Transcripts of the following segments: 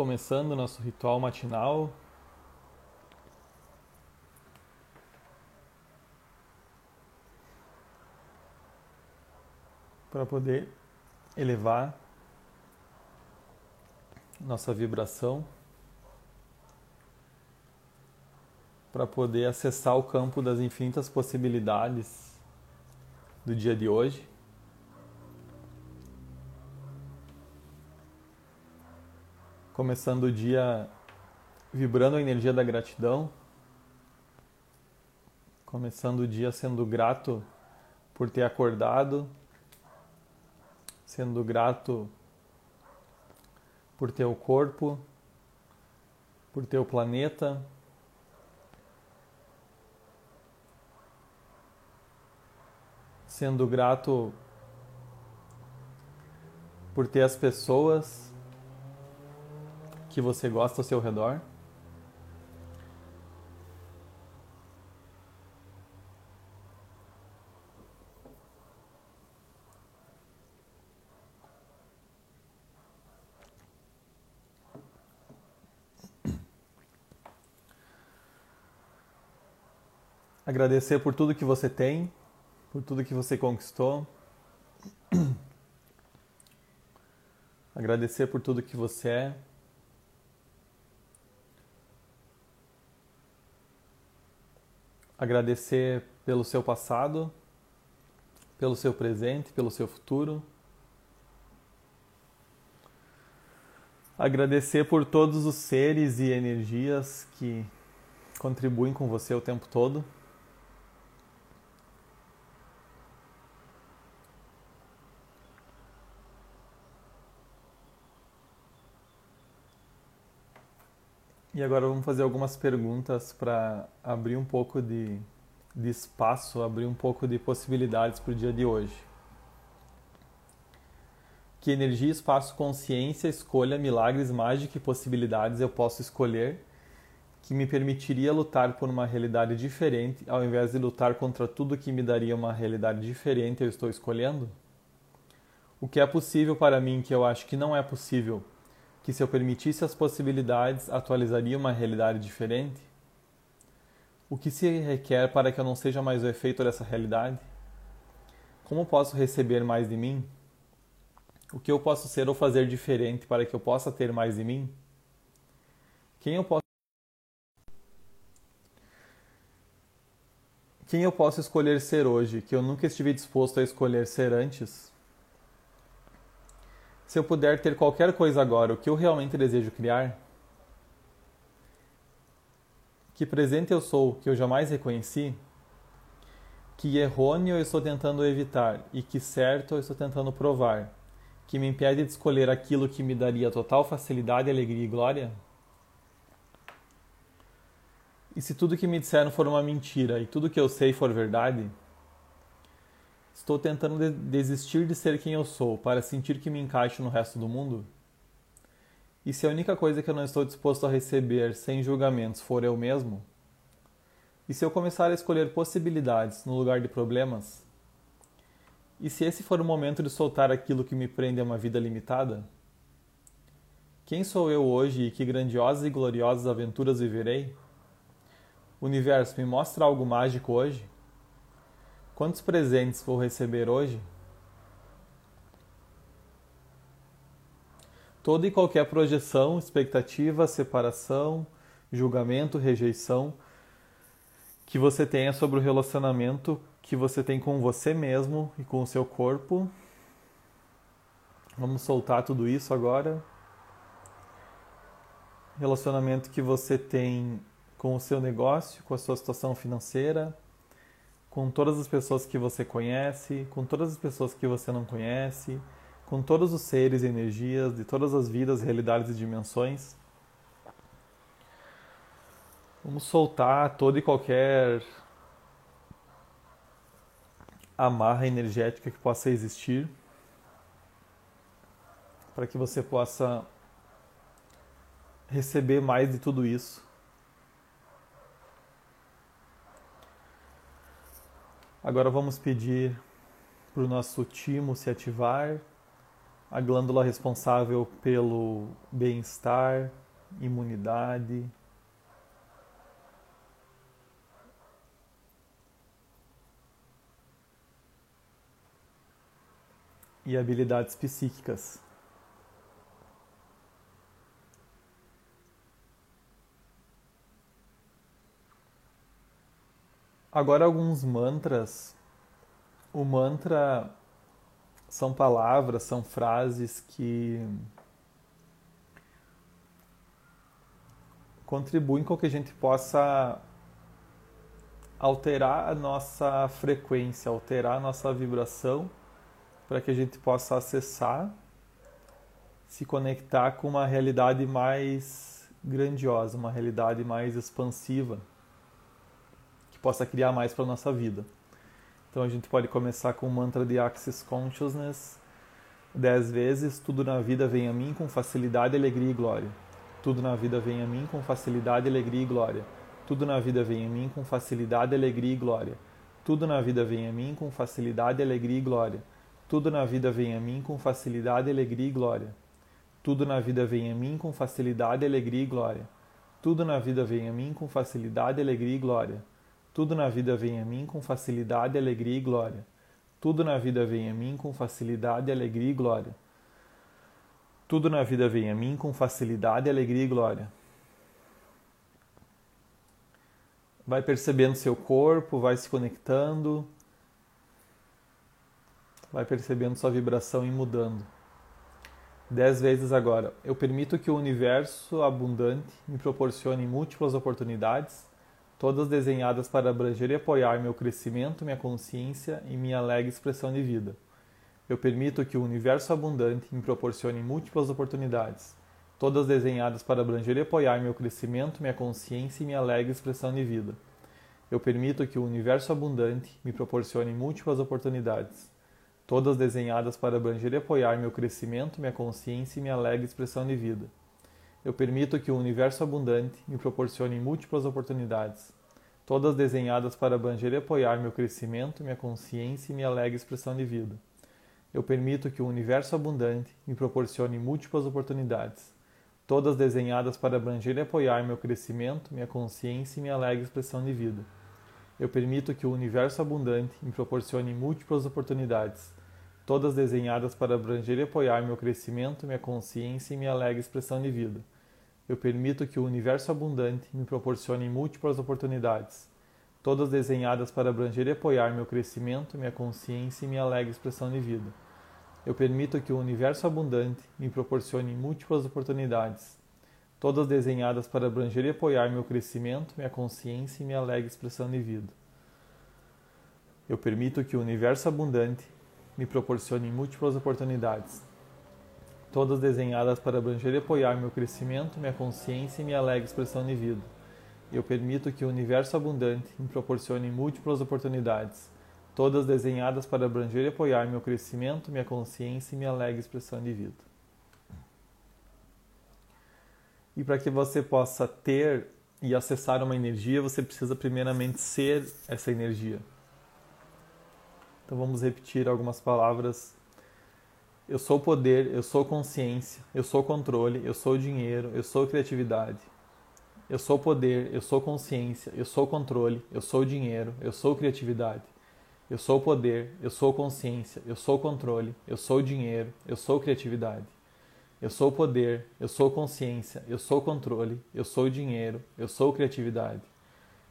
começando nosso ritual matinal. Para poder elevar nossa vibração, para poder acessar o campo das infinitas possibilidades do dia de hoje. Começando o dia vibrando a energia da gratidão, começando o dia sendo grato por ter acordado, sendo grato por ter o corpo, por ter o planeta. Sendo grato por ter as pessoas que você gosta ao seu redor? Agradecer por tudo que você tem, por tudo que você conquistou. Agradecer por tudo que você é. Agradecer pelo seu passado, pelo seu presente, pelo seu futuro. Agradecer por todos os seres e energias que contribuem com você o tempo todo. E agora vamos fazer algumas perguntas para abrir um pouco de, de espaço, abrir um pouco de possibilidades para o dia de hoje. Que energia, espaço, consciência, escolha, milagres, mágica e possibilidades eu posso escolher que me permitiria lutar por uma realidade diferente ao invés de lutar contra tudo que me daria uma realidade diferente eu estou escolhendo? O que é possível para mim que eu acho que não é possível que se eu permitisse as possibilidades, atualizaria uma realidade diferente? O que se requer para que eu não seja mais o efeito dessa realidade? Como posso receber mais de mim? O que eu posso ser ou fazer diferente para que eu possa ter mais de mim? Quem eu posso Quem eu posso escolher ser hoje que eu nunca estive disposto a escolher ser antes? Se eu puder ter qualquer coisa agora, o que eu realmente desejo criar? Que presente eu sou que eu jamais reconheci? Que errôneo eu estou tentando evitar e que certo eu estou tentando provar? Que me impede de escolher aquilo que me daria total facilidade, alegria e glória? E se tudo que me disseram for uma mentira e tudo que eu sei for verdade? Estou tentando de desistir de ser quem eu sou para sentir que me encaixo no resto do mundo? E se a única coisa que eu não estou disposto a receber sem julgamentos for eu mesmo? E se eu começar a escolher possibilidades no lugar de problemas? E se esse for o momento de soltar aquilo que me prende a uma vida limitada? Quem sou eu hoje e que grandiosas e gloriosas aventuras viverei? Universo, me mostra algo mágico hoje? Quantos presentes vou receber hoje? Toda e qualquer projeção, expectativa, separação, julgamento, rejeição que você tenha sobre o relacionamento que você tem com você mesmo e com o seu corpo. Vamos soltar tudo isso agora. Relacionamento que você tem com o seu negócio, com a sua situação financeira, com todas as pessoas que você conhece, com todas as pessoas que você não conhece, com todos os seres e energias de todas as vidas, realidades e dimensões. Vamos soltar toda e qualquer amarra energética que possa existir para que você possa receber mais de tudo isso Agora vamos pedir para o nosso timo se ativar, a glândula responsável pelo bem-estar, imunidade, e habilidades psíquicas. Agora alguns mantras. O mantra são palavras, são frases que contribuem com que a gente possa alterar a nossa frequência, alterar a nossa vibração para que a gente possa acessar, se conectar com uma realidade mais grandiosa, uma realidade mais expansiva, possa criar mais para a nossa vida. Então a gente pode começar com o mantra de Access Consciousness dez vezes. Tudo na vida vem a mim com facilidade, alegria e glória. Tudo na vida vem a mim com facilidade, alegria e glória. Tudo na vida vem a mim com facilidade, alegria e glória. Tudo na vida vem a mim com facilidade, alegria e glória. Tudo na vida vem a mim com facilidade, alegria e glória. Tudo na vida vem a mim com facilidade, alegria e glória. Tudo na vida vem a mim com facilidade, alegria e glória. Tudo na vida vem a mim com facilidade, alegria e glória. Tudo na vida vem a mim com facilidade, alegria e glória. Tudo na vida vem a mim com facilidade, alegria e glória. Vai percebendo seu corpo, vai se conectando vai percebendo sua vibração e mudando. Dez vezes agora. Eu permito que o universo abundante me proporcione múltiplas oportunidades, todas desenhadas para abranger e apoiar meu crescimento, minha consciência e minha alegre expressão de vida. Eu permito que o universo abundante me proporcione múltiplas oportunidades, todas desenhadas para abranger e apoiar meu crescimento, minha consciência e minha alegre expressão de vida. Eu permito que o universo abundante me proporcione múltiplas oportunidades, todas desenhadas para abranger e apoiar meu crescimento, minha consciência e minha alegre expressão de vida. Eu permito que o universo abundante me proporcione múltiplas oportunidades, todas desenhadas para abranger e apoiar meu crescimento, minha consciência e minha alegre expressão de vida. Eu permito que o universo abundante me proporcione múltiplas oportunidades, todas desenhadas para abranger e apoiar meu crescimento, minha consciência e minha alegre expressão de vida. Eu permito que o universo abundante me proporcione múltiplas oportunidades, todas desenhadas para abranger e apoiar meu crescimento, minha consciência e minha alegre expressão de vida. Eu permito que o universo abundante me proporcione múltiplas oportunidades, todas desenhadas para abranger e apoiar meu crescimento, minha consciência e minha alegre expressão de vida. Eu permito que o universo abundante me proporcione múltiplas oportunidades, todas desenhadas para abranger e apoiar meu crescimento, minha consciência e minha alegre expressão de vida. Eu permito que o universo abundante me proporcione múltiplas oportunidades, todas desenhadas para abranger e apoiar meu crescimento, minha consciência e minha alegre expressão de vida. Eu permito que o universo abundante me proporcione múltiplas oportunidades, todas desenhadas para abranger e apoiar meu crescimento, minha consciência e minha alegre expressão de vida. E para que você possa ter e acessar uma energia, você precisa primeiramente ser essa energia. Então vamos repetir algumas palavras. Eu sou poder, eu sou consciência, eu sou controle, eu sou dinheiro, eu sou criatividade. Eu sou poder, eu sou consciência, eu sou controle, eu sou dinheiro, eu sou criatividade. Eu sou poder, eu sou consciência, eu sou controle, eu sou dinheiro, eu sou criatividade. Eu sou poder, eu sou consciência, eu sou controle, eu sou dinheiro, eu sou criatividade.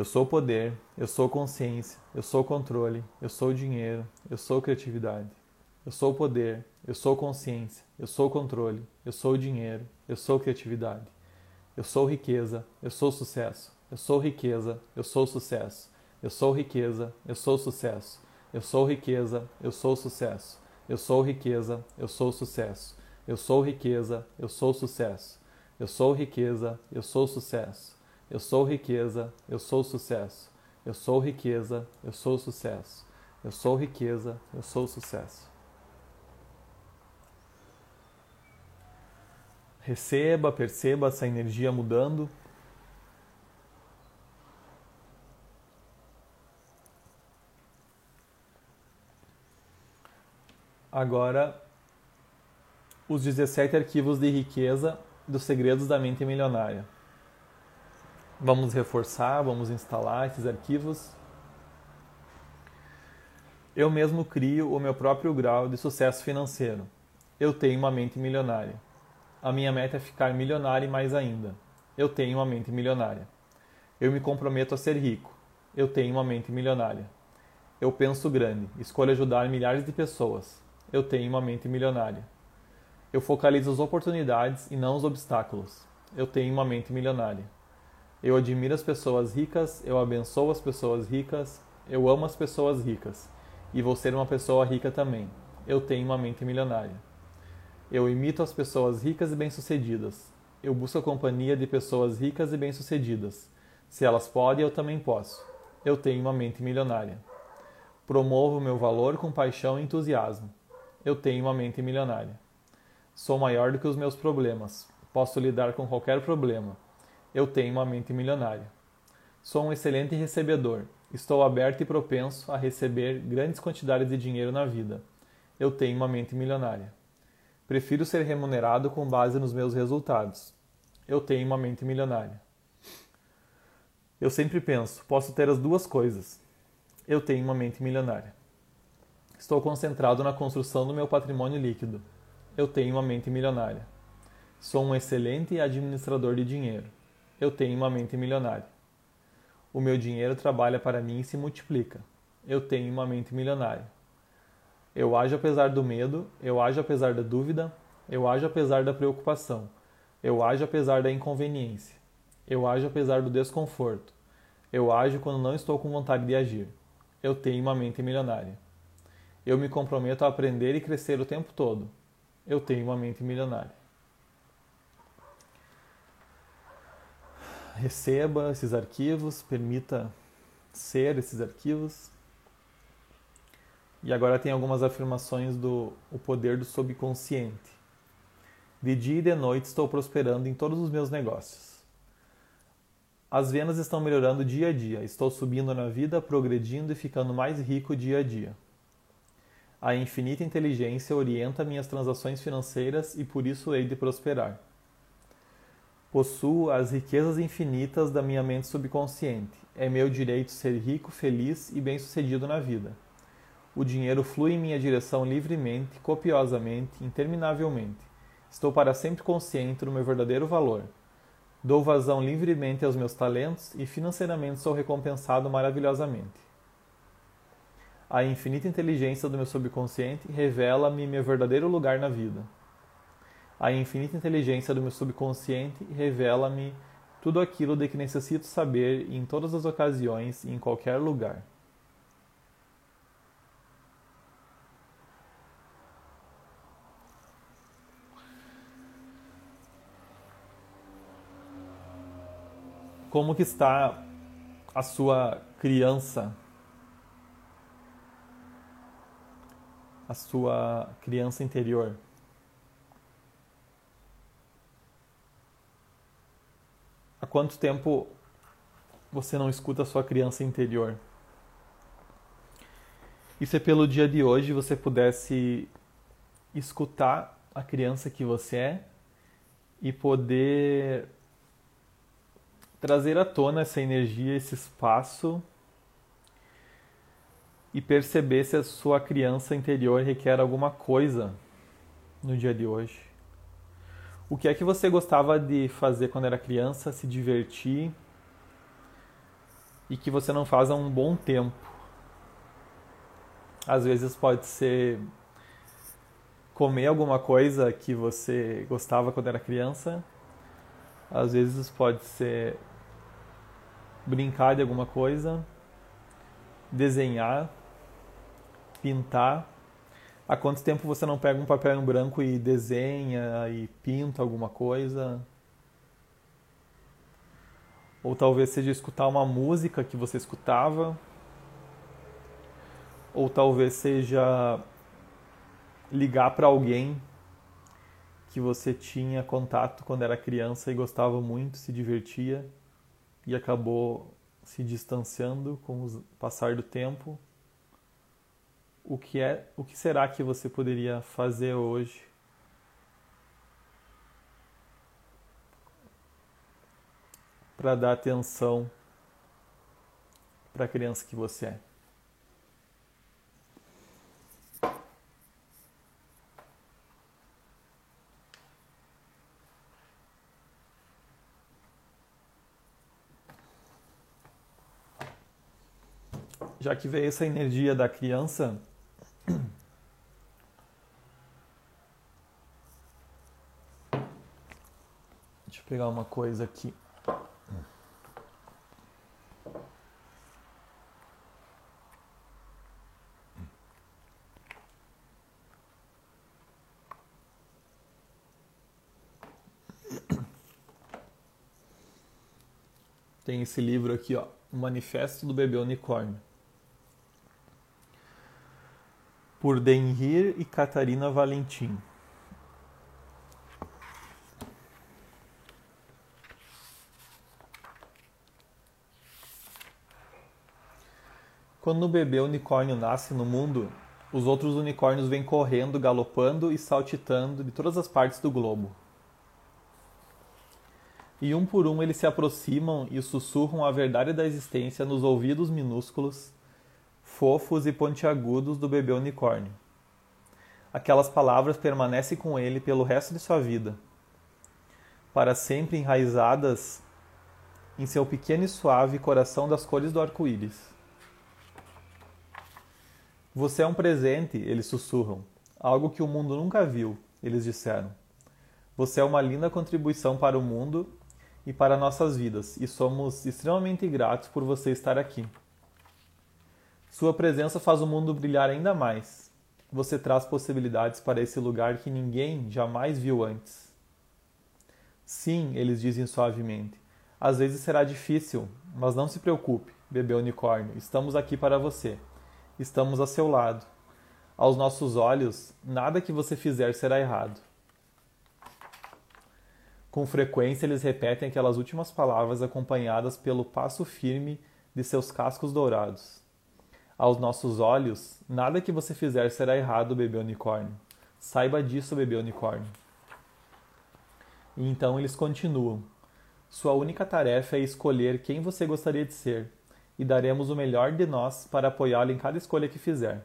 Eu sou poder, eu sou consciência, eu sou controle, eu sou dinheiro, eu sou criatividade. Eu sou poder, eu sou consciência, eu sou controle, eu sou dinheiro, eu sou criatividade. Eu sou riqueza, eu sou sucesso. Eu sou riqueza, eu sou sucesso. Eu sou riqueza, eu sou sucesso. Eu sou riqueza, eu sou sucesso. Eu sou riqueza, eu sou sucesso. Eu sou riqueza, eu sou sucesso. Eu sou riqueza, eu sou sucesso. Eu sou riqueza, eu sou sucesso. Eu sou riqueza, eu sou sucesso. Eu sou riqueza, eu sou sucesso. Receba, perceba essa energia mudando. Agora, os 17 arquivos de riqueza dos segredos da mente milionária. Vamos reforçar, vamos instalar esses arquivos. Eu mesmo crio o meu próprio grau de sucesso financeiro. Eu tenho uma mente milionária. A minha meta é ficar milionário e mais ainda. Eu tenho uma mente milionária. Eu me comprometo a ser rico. Eu tenho uma mente milionária. Eu penso grande, escolho ajudar milhares de pessoas eu tenho uma mente milionária. Eu focalizo as oportunidades e não os obstáculos. Eu tenho uma mente milionária. Eu admiro as pessoas ricas, eu abençoo as pessoas ricas, eu amo as pessoas ricas. E vou ser uma pessoa rica também. Eu tenho uma mente milionária. Eu imito as pessoas ricas e bem-sucedidas. Eu busco a companhia de pessoas ricas e bem-sucedidas. Se elas podem, eu também posso. Eu tenho uma mente milionária. Promovo meu valor com paixão e entusiasmo. Eu tenho uma mente milionária. Sou maior do que os meus problemas. Posso lidar com qualquer problema. Eu tenho uma mente milionária. Sou um excelente recebedor. Estou aberto e propenso a receber grandes quantidades de dinheiro na vida. Eu tenho uma mente milionária. Prefiro ser remunerado com base nos meus resultados. Eu tenho uma mente milionária. Eu sempre penso, posso ter as duas coisas. Eu tenho uma mente milionária. Estou concentrado na construção do meu patrimônio líquido. Eu tenho uma mente milionária. Sou um excelente administrador de dinheiro. Eu tenho uma mente milionária. O meu dinheiro trabalha para mim e se multiplica. Eu tenho uma mente milionária. Eu ajo apesar do medo, eu ajo apesar da dúvida, eu ajo apesar da preocupação, eu ajo apesar da inconveniência, eu ajo apesar do desconforto, eu ajo quando não estou com vontade de agir. Eu tenho uma mente milionária. Eu me comprometo a aprender e crescer o tempo todo. Eu tenho uma mente milionária. Receba esses arquivos, permita ser esses arquivos. E agora tem algumas afirmações do o poder do subconsciente. De dia e de noite estou prosperando em todos os meus negócios. As vendas estão melhorando dia a dia. Estou subindo na vida, progredindo e ficando mais rico dia a dia. A infinita inteligência orienta minhas transações financeiras e por isso hei de prosperar. Possuo as riquezas infinitas da minha mente subconsciente. É meu direito ser rico, feliz e bem-sucedido na vida. O dinheiro flui em minha direção livremente, copiosamente, interminavelmente. Estou para sempre consciente do meu verdadeiro valor. Dou vazão livremente aos meus talentos e financeiramente sou recompensado maravilhosamente. A infinita inteligência do meu subconsciente revela-me meu verdadeiro lugar na vida. A infinita inteligência do meu subconsciente revela-me tudo aquilo de que necessito saber em todas as ocasiões e em qualquer lugar. Como que está a sua criança a sua criança interior. Quanto tempo você não escuta a sua criança interior? E se pelo dia de hoje você pudesse escutar a criança que você é e poder trazer à tona essa energia, esse espaço e perceber se a sua criança interior requer alguma coisa no dia de hoje. O que é que você gostava de fazer quando era criança, se divertir e que você não faz há um bom tempo? Às vezes pode ser comer alguma coisa que você gostava quando era criança. Às vezes pode ser brincar de alguma coisa, desenhar pintar. Há quanto tempo você não pega um papel em branco e desenha e pinta alguma coisa? Ou talvez seja escutar uma música que você escutava. Ou talvez seja ligar para alguém que você tinha contato quando era criança e gostava muito, se divertia e acabou se distanciando com o passar do tempo. O que é, o que será que você poderia fazer hoje para dar atenção para a criança que você é? já que veio essa energia da criança, pegar uma coisa aqui. Tem esse livro aqui, ó, o Manifesto do Bebê Unicórnio. por Denhir e Catarina Valentim. Quando o bebê unicórnio nasce no mundo, os outros unicórnios vêm correndo, galopando e saltitando de todas as partes do globo. E um por um eles se aproximam e sussurram a verdade da existência nos ouvidos minúsculos fofos e pontiagudos do bebê unicórnio. Aquelas palavras permanecem com ele pelo resto de sua vida, para sempre enraizadas em seu pequeno e suave coração das cores do arco-íris. Você é um presente, eles sussurram, algo que o mundo nunca viu, eles disseram. Você é uma linda contribuição para o mundo e para nossas vidas, e somos extremamente gratos por você estar aqui. Sua presença faz o mundo brilhar ainda mais. Você traz possibilidades para esse lugar que ninguém jamais viu antes. Sim, eles dizem suavemente. Às vezes será difícil, mas não se preocupe, bebê unicórnio. Estamos aqui para você. Estamos a seu lado. Aos nossos olhos, nada que você fizer será errado. Com frequência, eles repetem aquelas últimas palavras acompanhadas pelo passo firme de seus cascos dourados. Aos nossos olhos, nada que você fizer será errado, bebê unicórnio. Saiba disso, bebê unicórnio. E então eles continuam. Sua única tarefa é escolher quem você gostaria de ser, e daremos o melhor de nós para apoiá-lo em cada escolha que fizer.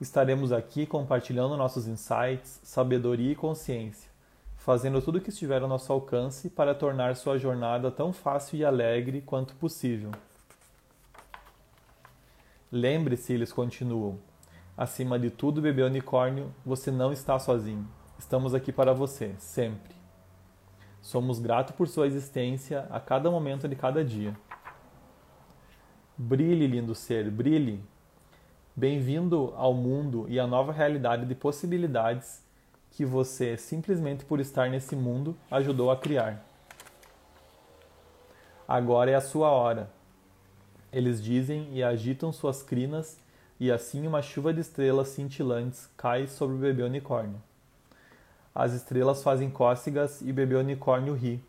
Estaremos aqui compartilhando nossos insights, sabedoria e consciência, fazendo tudo o que estiver ao nosso alcance para tornar sua jornada tão fácil e alegre quanto possível. Lembre-se, eles continuam. Acima de tudo, bebê unicórnio, você não está sozinho. Estamos aqui para você, sempre. Somos gratos por sua existência a cada momento de cada dia. Brilhe, lindo ser, brilhe. Bem-vindo ao mundo e à nova realidade de possibilidades que você, simplesmente por estar nesse mundo, ajudou a criar. Agora é a sua hora eles dizem e agitam suas crinas, e assim uma chuva de estrelas cintilantes cai sobre o bebê unicórnio. As estrelas fazem cócegas e o bebê unicórnio ri.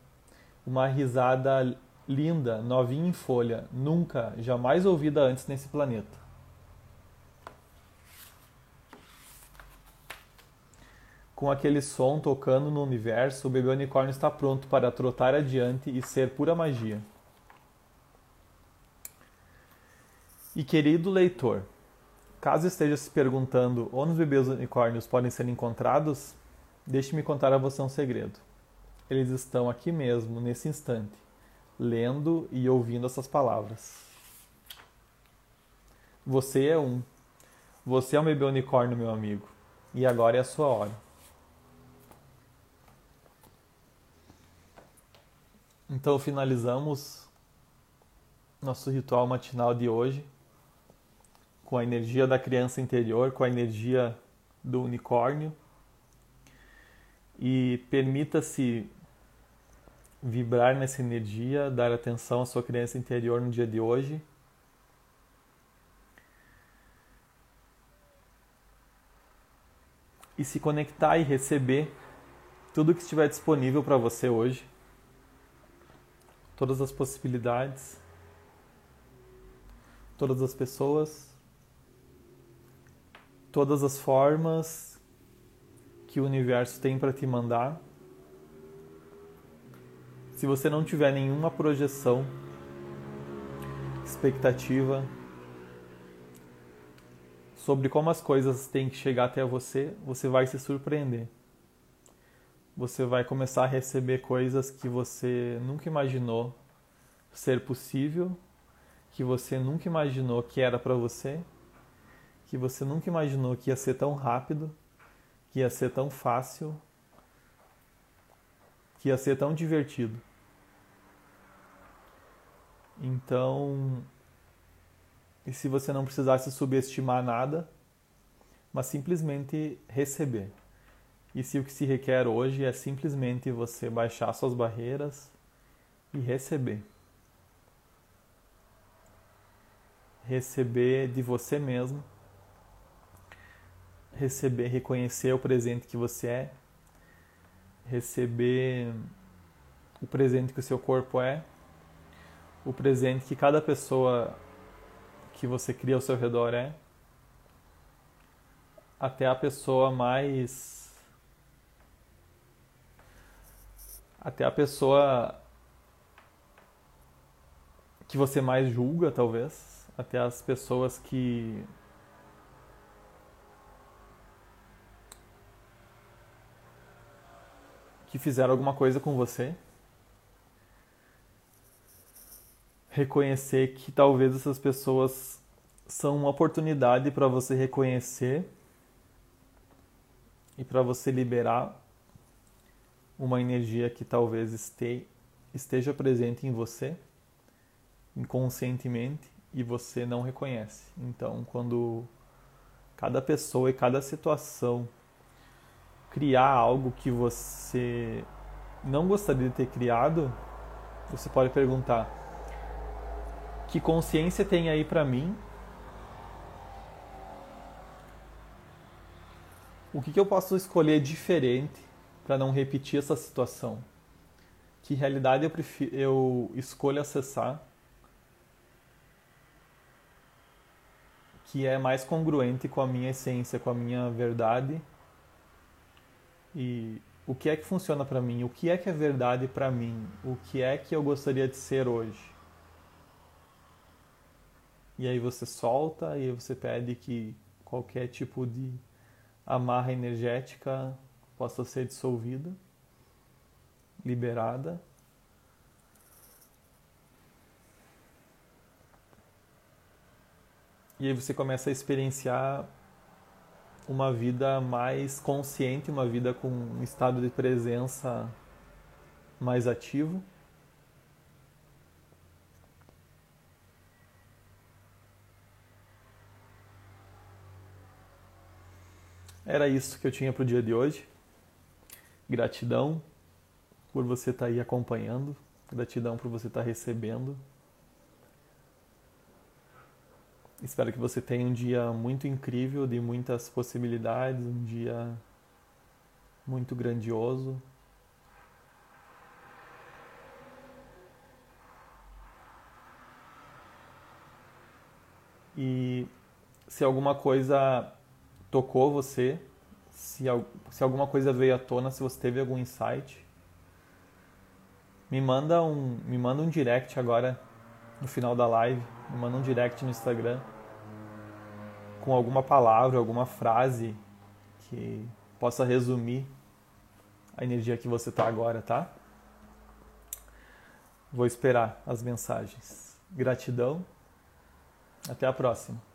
Uma risada linda, novinha em folha, nunca, jamais ouvida antes nesse planeta. Com aquele som tocando no universo, o bebê unicórnio está pronto para trotar adiante e ser pura magia. E querido leitor, caso esteja se perguntando onde os bebês unicórnios podem ser encontrados, deixe-me contar a você um segredo. Eles estão aqui mesmo, nesse instante, lendo e ouvindo essas palavras. Você é um. Você é um bebê unicórnio, meu amigo. E agora é a sua hora. Então finalizamos nosso ritual matinal de hoje com a energia da criança interior, com a energia do unicórnio. E permita-se vibrar nessa energia, dar atenção à sua criança interior no dia de hoje. E se conectar e receber tudo que estiver disponível para você hoje, todas as possibilidades, todas as pessoas, todas as formas que o universo tem para te mandar. Se você não tiver nenhuma projeção, expectativa sobre como as coisas têm que chegar até você, você vai se surpreender. Você vai começar a receber coisas que você nunca imaginou ser possível, que você nunca imaginou que era para você, que você nunca imaginou que ia ser tão rápido, que ia ser tão fácil, que ia ser tão divertido. Então, e se você não precisasse subestimar nada, mas simplesmente receber. E se o que se requer hoje é simplesmente você baixar suas barreiras e receber. Receber de você mesmo, receber, reconhecer o presente que você é, receber o presente que o seu corpo é, o presente que cada pessoa que você cria ao seu redor é, até a pessoa mais. Até a pessoa que você mais julga, talvez, até as pessoas que. que fizeram alguma coisa com você. Reconhecer que talvez essas pessoas são uma oportunidade para você reconhecer e para você liberar uma energia que talvez esteja presente em você inconscientemente e você não reconhece. Então, quando cada pessoa e cada situação criar algo que você não gostaria de ter criado, você pode perguntar: que consciência tem aí para mim? O que, que eu posso escolher diferente para não repetir essa situação? Que realidade eu, prefiro, eu escolho acessar que é mais congruente com a minha essência, com a minha verdade? E o que é que funciona para mim? O que é que é verdade para mim? O que é que eu gostaria de ser hoje? E aí você solta e você pede que qualquer tipo de amarra energética possa ser dissolvida, liberada. E aí você começa a experienciar uma vida mais consciente, uma vida com um estado de presença mais ativo. Era isso que eu tinha para o dia de hoje. Gratidão por você estar tá aí acompanhando, gratidão por você estar tá recebendo. Espero que você tenha um dia muito incrível, de muitas possibilidades, um dia muito grandioso. E se alguma coisa tocou você, se, se alguma coisa veio à tona, se você teve algum insight, me manda um, me manda um direct agora no final da live, me manda um direct no Instagram com alguma palavra, alguma frase que possa resumir a energia que você está agora, tá? Vou esperar as mensagens. Gratidão. Até a próxima.